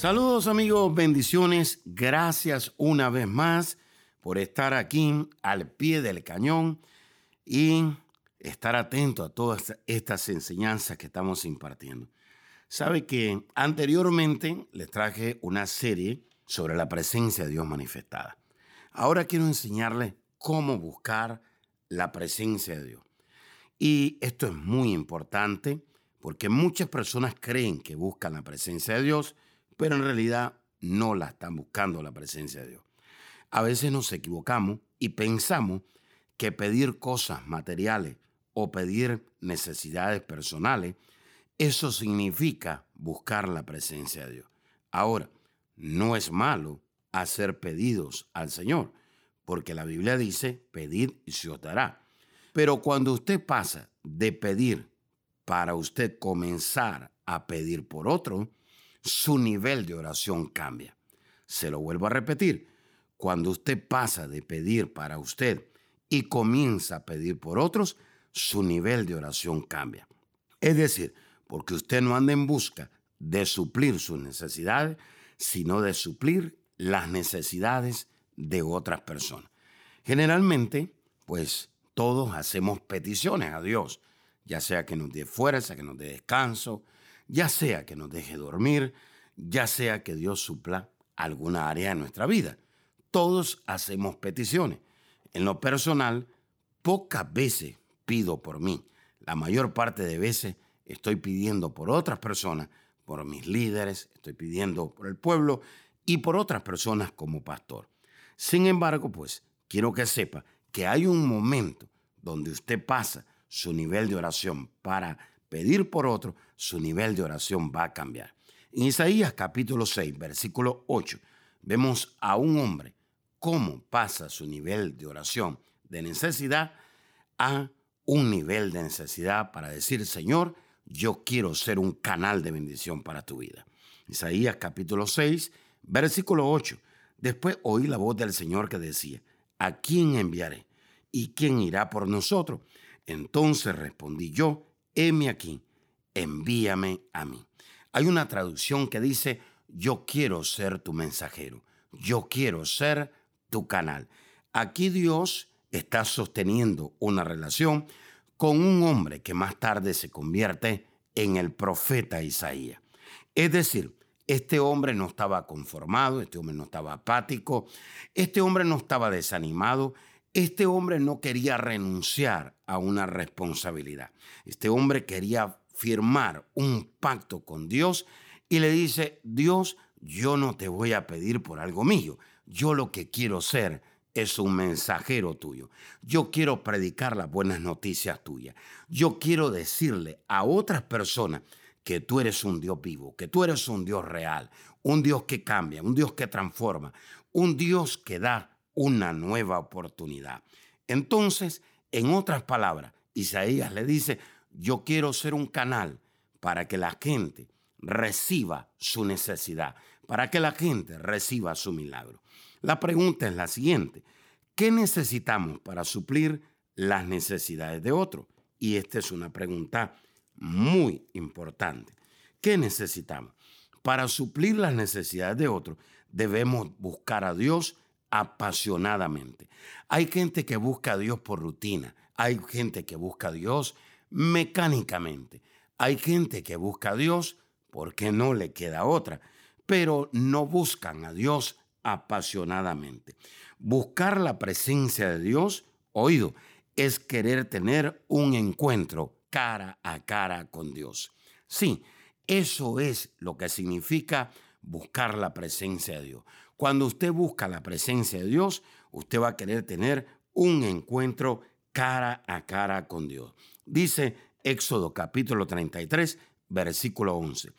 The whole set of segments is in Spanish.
Saludos amigos, bendiciones, gracias una vez más por estar aquí al pie del cañón y estar atento a todas estas enseñanzas que estamos impartiendo. Sabe que anteriormente les traje una serie sobre la presencia de Dios manifestada. Ahora quiero enseñarles cómo buscar la presencia de Dios. Y esto es muy importante porque muchas personas creen que buscan la presencia de Dios, pero en realidad no la están buscando la presencia de Dios. A veces nos equivocamos y pensamos que pedir cosas materiales o pedir necesidades personales, eso significa buscar la presencia de Dios. Ahora, no es malo hacer pedidos al Señor, porque la Biblia dice, pedid y se os dará. Pero cuando usted pasa de pedir para usted comenzar a pedir por otro, su nivel de oración cambia. Se lo vuelvo a repetir, cuando usted pasa de pedir para usted y comienza a pedir por otros, su nivel de oración cambia. Es decir, porque usted no anda en busca de suplir sus necesidades, sino de suplir las necesidades de otras personas. Generalmente, pues todos hacemos peticiones a Dios, ya sea que nos dé fuerza, que nos dé descanso, ya sea que nos deje dormir, ya sea que Dios supla alguna área de nuestra vida. Todos hacemos peticiones. En lo personal, pocas veces pido por mí. La mayor parte de veces estoy pidiendo por otras personas, por mis líderes, estoy pidiendo por el pueblo y por otras personas como pastor. Sin embargo, pues quiero que sepa que hay un momento donde usted pasa su nivel de oración para pedir por otro, su nivel de oración va a cambiar. En Isaías capítulo 6, versículo 8, vemos a un hombre cómo pasa su nivel de oración de necesidad a un nivel de necesidad para decir, Señor, yo quiero ser un canal de bendición para tu vida. Isaías capítulo 6, versículo 8. Después oí la voz del Señor que decía, ¿a quién enviaré? ¿Y quién irá por nosotros? Entonces respondí yo, heme aquí, envíame a mí. Hay una traducción que dice, yo quiero ser tu mensajero, yo quiero ser tu canal. Aquí Dios está sosteniendo una relación con un hombre que más tarde se convierte en el profeta Isaías. Es decir, este hombre no estaba conformado, este hombre no estaba apático, este hombre no estaba desanimado, este hombre no quería renunciar a una responsabilidad. Este hombre quería firmar un pacto con Dios y le dice, Dios, yo no te voy a pedir por algo mío, yo lo que quiero ser es un mensajero tuyo. Yo quiero predicar las buenas noticias tuyas. Yo quiero decirle a otras personas que tú eres un Dios vivo, que tú eres un Dios real, un Dios que cambia, un Dios que transforma, un Dios que da una nueva oportunidad. Entonces, en otras palabras, Isaías le dice, yo quiero ser un canal para que la gente reciba su necesidad, para que la gente reciba su milagro. La pregunta es la siguiente, ¿qué necesitamos para suplir las necesidades de otro? Y esta es una pregunta muy importante. ¿Qué necesitamos? Para suplir las necesidades de otros, debemos buscar a Dios apasionadamente. Hay gente que busca a Dios por rutina, hay gente que busca a Dios mecánicamente, hay gente que busca a Dios porque no le queda otra, pero no buscan a Dios apasionadamente. Buscar la presencia de Dios, oído, es querer tener un encuentro cara a cara con Dios. Sí, eso es lo que significa buscar la presencia de Dios. Cuando usted busca la presencia de Dios, usted va a querer tener un encuentro cara a cara con Dios. Dice Éxodo capítulo 33, versículo 11.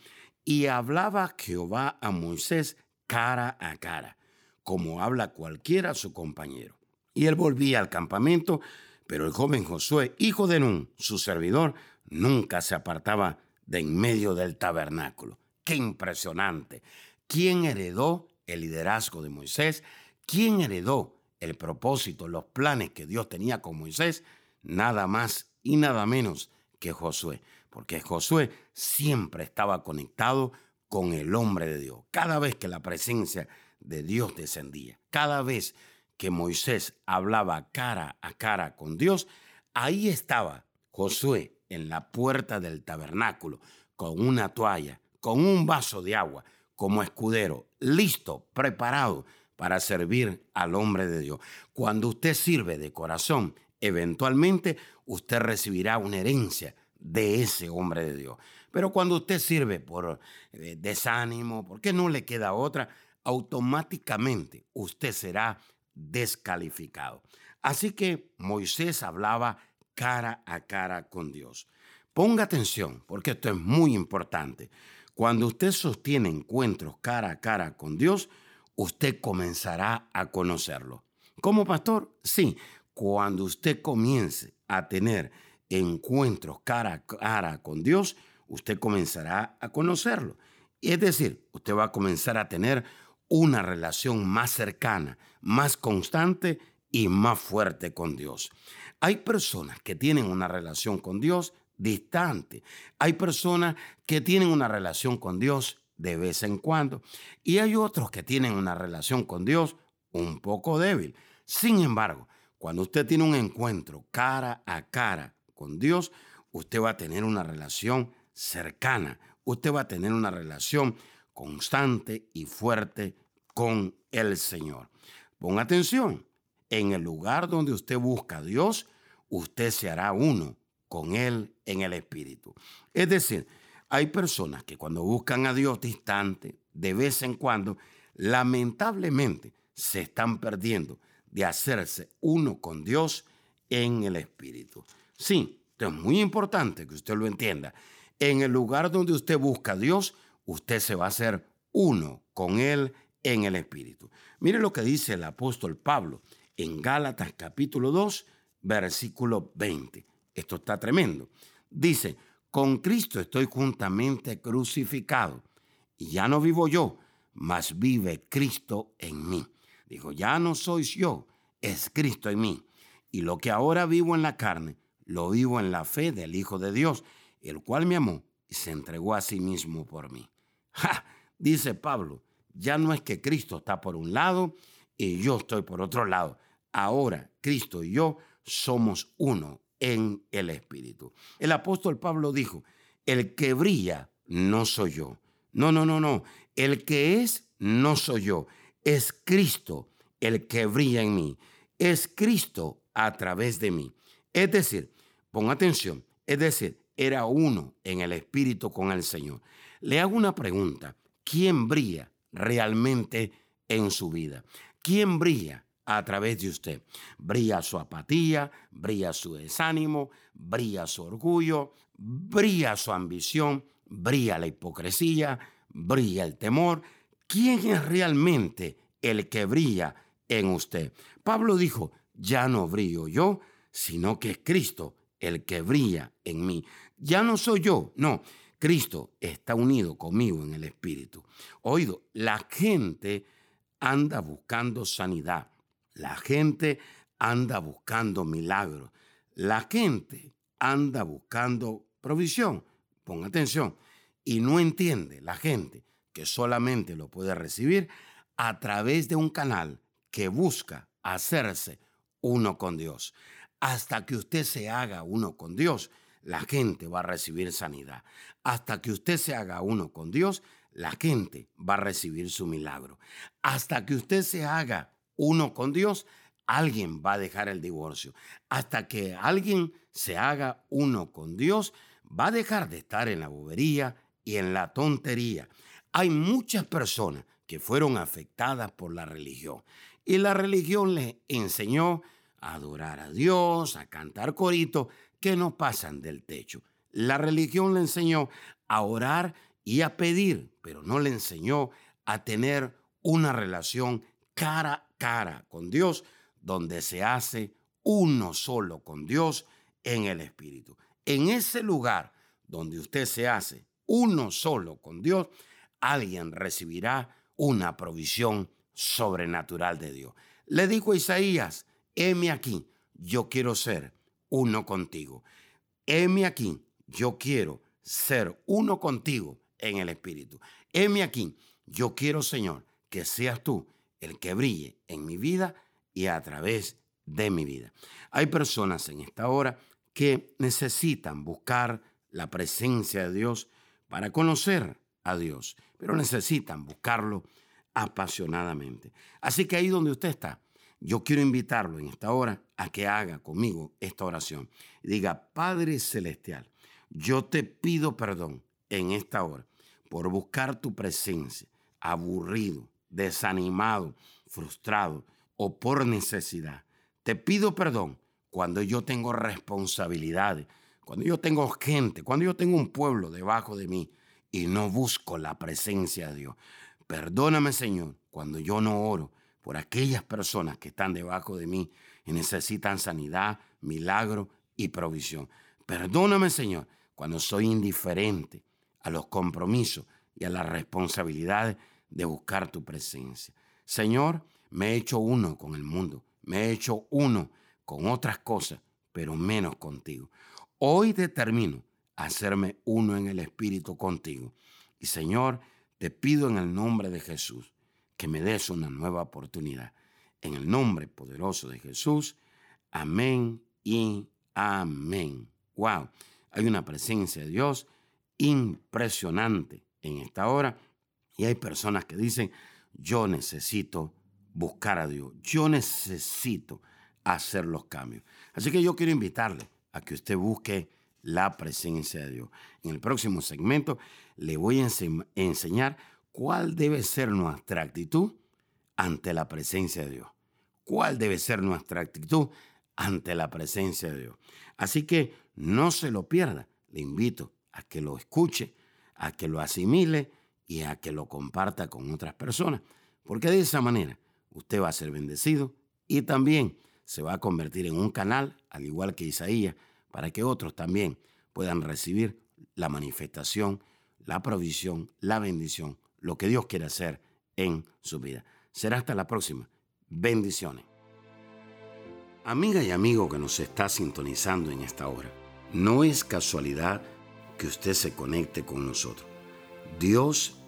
y hablaba Jehová a Moisés cara a cara, como habla cualquiera su compañero. Y él volvía al campamento, pero el joven Josué, hijo de Nun, su servidor, nunca se apartaba de en medio del tabernáculo. ¡Qué impresionante! ¿Quién heredó el liderazgo de Moisés? ¿Quién heredó el propósito, los planes que Dios tenía con Moisés? Nada más y nada menos que Josué, porque Josué siempre estaba conectado con el hombre de Dios. Cada vez que la presencia de Dios descendía, cada vez que Moisés hablaba cara a cara con Dios, ahí estaba Josué en la puerta del tabernáculo, con una toalla, con un vaso de agua, como escudero, listo, preparado para servir al hombre de Dios. Cuando usted sirve de corazón, eventualmente usted recibirá una herencia de ese hombre de Dios. Pero cuando usted sirve por eh, desánimo, porque no le queda otra, automáticamente usted será descalificado. Así que Moisés hablaba cara a cara con Dios. Ponga atención, porque esto es muy importante. Cuando usted sostiene encuentros cara a cara con Dios, usted comenzará a conocerlo. Como pastor, sí, cuando usted comience a tener encuentros cara a cara con Dios, usted comenzará a conocerlo. Es decir, usted va a comenzar a tener una relación más cercana, más constante y más fuerte con Dios. Hay personas que tienen una relación con Dios distante. Hay personas que tienen una relación con Dios de vez en cuando. Y hay otros que tienen una relación con Dios un poco débil. Sin embargo, cuando usted tiene un encuentro cara a cara con Dios, usted va a tener una relación cercana. Usted va a tener una relación constante y fuerte con el Señor. Ponga atención, en el lugar donde usted busca a Dios, usted se hará uno con Él en el Espíritu. Es decir, hay personas que cuando buscan a Dios distante, de vez en cuando, lamentablemente se están perdiendo de hacerse uno con Dios en el Espíritu. Sí, esto es muy importante que usted lo entienda. En el lugar donde usted busca a Dios, usted se va a hacer uno con Él en el Espíritu. Mire lo que dice el apóstol Pablo en Gálatas capítulo 2, versículo 20. Esto está tremendo. Dice, con Cristo estoy juntamente crucificado y ya no vivo yo, mas vive Cristo en mí. Dijo, ya no soy yo, es Cristo en mí. Y lo que ahora vivo en la carne, lo vivo en la fe del Hijo de Dios, el cual me amó y se entregó a sí mismo por mí. Dice Pablo, ya no es que Cristo está por un lado y yo estoy por otro lado. Ahora Cristo y yo somos uno en el Espíritu. El apóstol Pablo dijo, el que brilla no soy yo. No, no, no, no. El que es no soy yo. Es Cristo el que brilla en mí. Es Cristo a través de mí. Es decir, pon atención, es decir, era uno en el Espíritu con el Señor. Le hago una pregunta. ¿Quién brilla realmente en su vida? ¿Quién brilla a través de usted. Brilla su apatía, brilla su desánimo, brilla su orgullo, brilla su ambición, brilla la hipocresía, brilla el temor. ¿Quién es realmente el que brilla en usted? Pablo dijo, ya no brillo yo, sino que es Cristo el que brilla en mí. Ya no soy yo, no. Cristo está unido conmigo en el Espíritu. Oído, la gente anda buscando sanidad, la gente anda buscando milagros. La gente anda buscando provisión. Ponga atención. Y no entiende la gente que solamente lo puede recibir a través de un canal que busca hacerse uno con Dios. Hasta que usted se haga uno con Dios, la gente va a recibir sanidad. Hasta que usted se haga uno con Dios, la gente va a recibir su milagro. Hasta que usted se haga uno con Dios, alguien va a dejar el divorcio. Hasta que alguien se haga uno con Dios, va a dejar de estar en la bobería y en la tontería. Hay muchas personas que fueron afectadas por la religión y la religión les enseñó a adorar a Dios, a cantar coritos que no pasan del techo. La religión le enseñó a orar y a pedir, pero no le enseñó a tener una relación cara cara con Dios, donde se hace uno solo con Dios en el Espíritu. En ese lugar donde usted se hace uno solo con Dios, alguien recibirá una provisión sobrenatural de Dios. Le dijo a Isaías, heme aquí, yo quiero ser uno contigo. Heme aquí, yo quiero ser uno contigo en el Espíritu. Heme aquí, yo quiero, Señor, que seas tú el que brille en mi vida y a través de mi vida. Hay personas en esta hora que necesitan buscar la presencia de Dios para conocer a Dios, pero necesitan buscarlo apasionadamente. Así que ahí donde usted está, yo quiero invitarlo en esta hora a que haga conmigo esta oración. diga, Padre Celestial, yo te pido perdón en esta hora por buscar tu presencia, aburrido, desanimado, frustrado o por necesidad. Te pido perdón cuando yo tengo responsabilidades, cuando yo tengo gente, cuando yo tengo un pueblo debajo de mí y no busco la presencia de Dios. Perdóname, Señor, cuando yo no oro por aquellas personas que están debajo de mí y necesitan sanidad, milagro y provisión. Perdóname, Señor, cuando soy indiferente a los compromisos y a las responsabilidades de buscar tu presencia. Señor, me he hecho uno con el mundo, me he hecho uno con otras cosas, pero menos contigo. Hoy determino hacerme uno en el Espíritu contigo. Y Señor, te pido en el nombre de Jesús que me des una nueva oportunidad. En el nombre poderoso de Jesús. Amén y amén. Wow, hay una presencia de Dios impresionante en esta hora. Y hay personas que dicen, yo necesito buscar a Dios, yo necesito hacer los cambios. Así que yo quiero invitarle a que usted busque la presencia de Dios. En el próximo segmento le voy a enseñar cuál debe ser nuestra actitud ante la presencia de Dios. ¿Cuál debe ser nuestra actitud ante la presencia de Dios? Así que no se lo pierda. Le invito a que lo escuche, a que lo asimile y a que lo comparta con otras personas. Porque de esa manera usted va a ser bendecido y también se va a convertir en un canal, al igual que Isaías, para que otros también puedan recibir la manifestación, la provisión, la bendición, lo que Dios quiere hacer en su vida. Será hasta la próxima. Bendiciones. Amiga y amigo que nos está sintonizando en esta hora, no es casualidad que usted se conecte con nosotros. Dios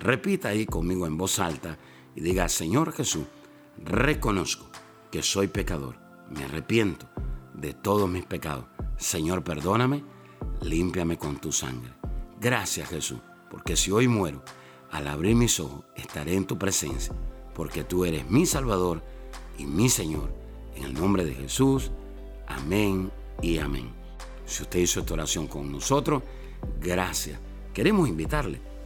Repita ahí conmigo en voz alta y diga, Señor Jesús, reconozco que soy pecador, me arrepiento de todos mis pecados. Señor, perdóname, límpiame con tu sangre. Gracias Jesús, porque si hoy muero, al abrir mis ojos estaré en tu presencia, porque tú eres mi Salvador y mi Señor. En el nombre de Jesús, amén y amén. Si usted hizo esta oración con nosotros, gracias. Queremos invitarle